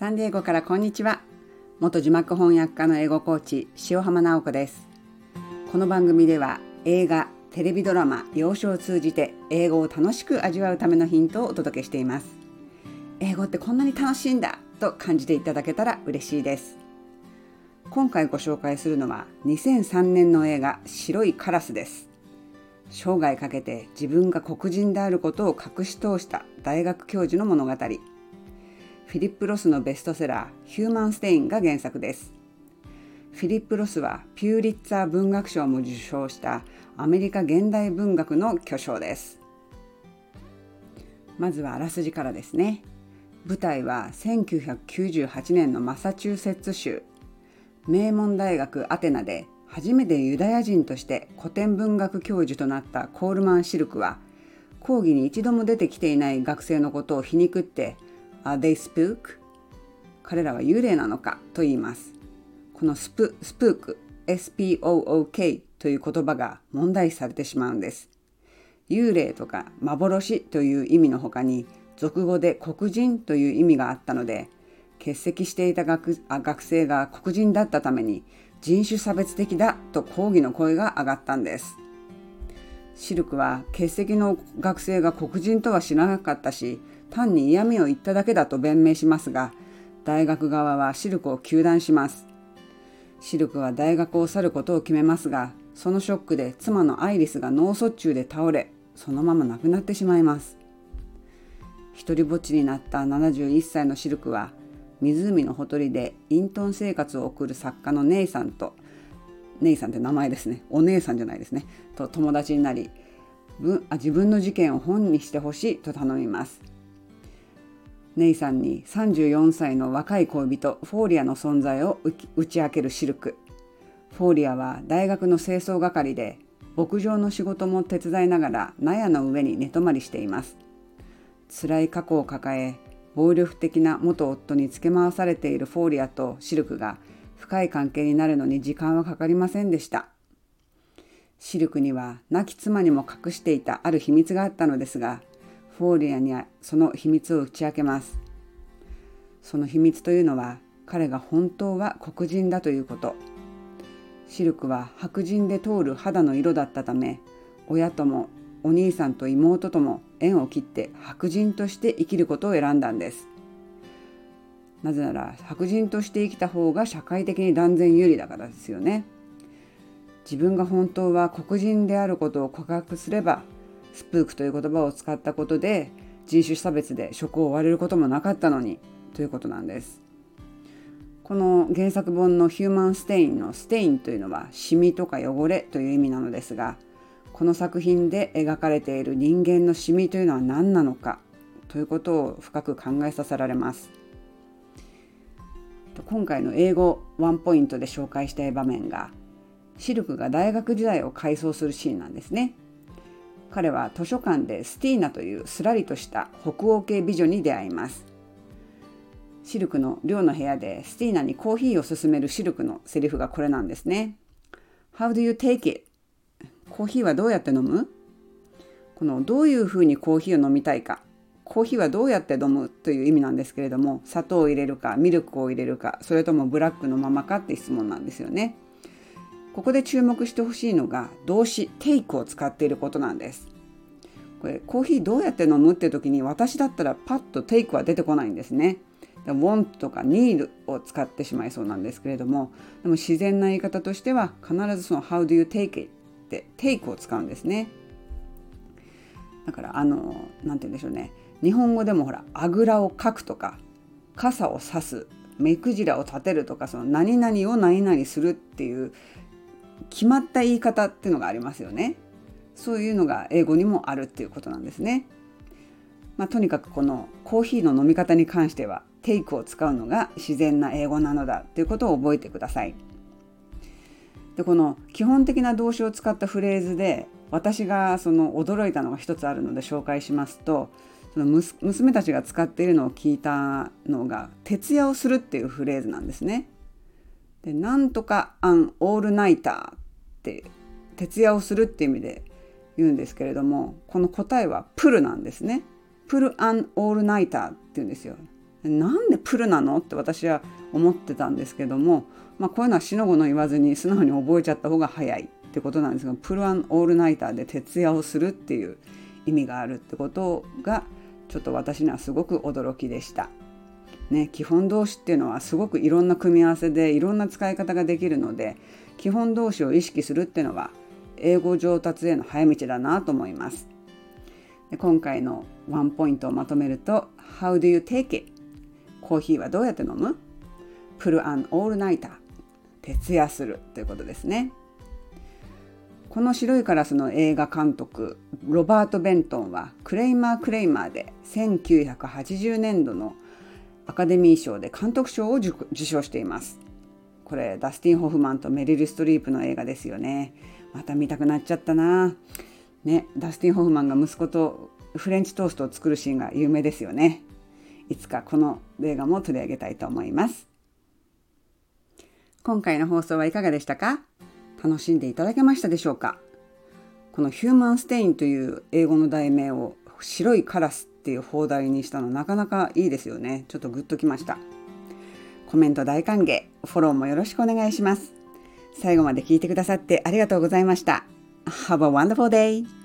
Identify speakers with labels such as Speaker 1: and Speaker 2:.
Speaker 1: サンディエゴからこんにちは。元字幕翻訳家の英語コーチ塩浜直子です。この番組では映画テレビドラマ洋書を通じて英語を楽しく味わうためのヒントをお届けしています。英語ってこんなに楽しいんだと感じていただけたら嬉しいです。今回ご紹介するのは2003年の映画白いカラスです。生涯かけて自分が黒人であることを隠し通した大学教授の物語。フィリップ・ロスのベストセラー「ヒューマン・ステイン」が原作です。フィリップ・ロスはピューリッツァー文学賞も受賞したアメリカ現代文学の巨匠です。まずはあらすじからですね。舞台は1998年のマサチューセッツ州名門大学アテナで初めてユダヤ人として古典文学教授となったコールマン・シルクは講義に一度も出てきていない学生のことを皮肉って they spook? 彼らは幽霊なのかと言います。このスプスプーク SPOOK という言葉が問題視されてしまうんです。幽霊とか幻という意味の他に俗語で黒人という意味があったので欠席していた学学生が黒人だったために人種差別的だと抗議の声が上がったんです。シルクは欠席の学生が黒人とは知らなかったし単に嫌味を言っただけだと弁明しますが大学側はシルクを糾弾します。シルクは大学を去ることを決めますがそのショックで妻のアイリスが脳卒中で倒れそのまま亡くなってしまいます。一りぼっちになった71歳のシルクは湖のほとりで隠遁生活を送る作家のネイさんとネイさんって名前ですね。お姉さんじゃないですね。と友達になり自分の事件を本にしてほしいと頼みます。ネイさんに34歳の若い恋人フォーリアの存在を打ち明けるシルク。フォーリアは大学の清掃係で牧場の仕事も手伝いながら納屋の上に寝泊まりしています。辛い過去を抱え暴力的な元夫につけ回されているフォーリアとシルクが深い関係になるのに時間はかかりませんでした。シルクには亡き妻にも隠していたある秘密があったのですがフォーリアにその秘密を打ち明けます。その秘密というのは彼が本当は黒人だということ。シルクは白人で通る肌の色だったため親ともお兄さんと妹とも縁を切って白人として生きることを選んだんです。なぜなら白人として生きた方が社会的に断然有利だからですよね。自分が本当は黒人であることを告白すればスプークという言葉を使ったことで人種差別で職を追われることもなかったのにということなんです。この原作本のヒューマンステインのステインというのはシミとか汚れという意味なのですがこの作品で描かれている人間のシミというのは何なのかということを深く考えさせられます。今回の英語ワンポイントで紹介したい場面がシルクが大学時代を回想するシーンなんですね。彼は図書館でスティーナというすらりとした北欧系美女に出会います。シルクの寮の部屋でスティーナにコーヒーを勧めるシルクのセリフがこれなんですね。How do you take it? コーヒーはどうやって飲む？このどういうふうにコーヒーを飲みたいか？コーヒーはどうやって飲む？という意味なんですけれども砂糖を入れるかミルクを入れるかそれともブラックのままかって質問なんですよね。ここで注目してほしいのが動詞テイクを使っていることなんです。これコーヒーどうやって飲むって時に私だったらパッとテイクは出てこないんですね。want とか need を使ってしまいそうなんですけれどもでも自然な言い方としては必ずその how do you take it ってテイクを使うんですね。だからあの何て言うんでしょうね日本語でもほらあぐらをかくとか傘をさす目くじらを立てるとかその何々を何々するっていう決まった言い方っていうのがありますよね。そういうのが英語にもあるっていうことなんですね。まあ、とにかくこのコーヒーの飲み方に関してはテイクを使うのが自然な英語なのだということを覚えてください。でこの基本的な動詞を使ったフレーズで私がその驚いたのが一つあるので紹介しますとその娘たちが使っているのを聞いたのが「徹夜をする」っていうフレーズなんですね。でなんとかアンオールナイターって徹夜をするっていう意味で言うんですけれどもこの答えはプルなんですね。プルアンオールナイターって言うんですよ。なんでプルなのって私は思ってたんですけども、まあ、こういうのは死の子の言わずに素直に覚えちゃった方が早いってことなんですがプルアンオールナイターで徹夜をするっていう意味があるってことがちょっと私にはすごく驚きでした。ね、基本動詞っていうのはすごくいろんな組み合わせでいろんな使い方ができるので基本動詞を意識するっていうのは英語上達への早道だなと思います。で今回のワンポイントをまとめると How do you take it? コーヒーはどうやって飲む ?Pull an all nighter 徹夜するということですね。この白いカラスの映画監督ロバート・ベントンはクレイマー・クレイマーで1980年度のアカデミー賞で監督賞を受賞しています。これダスティン・ホフマンとメリル・ストリープの映画ですよね。また見たくなっちゃったな。ね、ダスティン・ホフマンが息子とフレンチトーストを作るシーンが有名ですよね。いつかこの映画も取り上げたいと思います。今回の放送はいかがでしたか？楽しんでいただけましたでしょうか？このヒューマンステインという英語の題名を白いカラスっていう放題にしたのなかなかいいですよね。ちょっとグッときました。コメント大歓迎、フォローもよろしくお願いします。最後まで聞いてくださってありがとうございました。Have a wonderful day!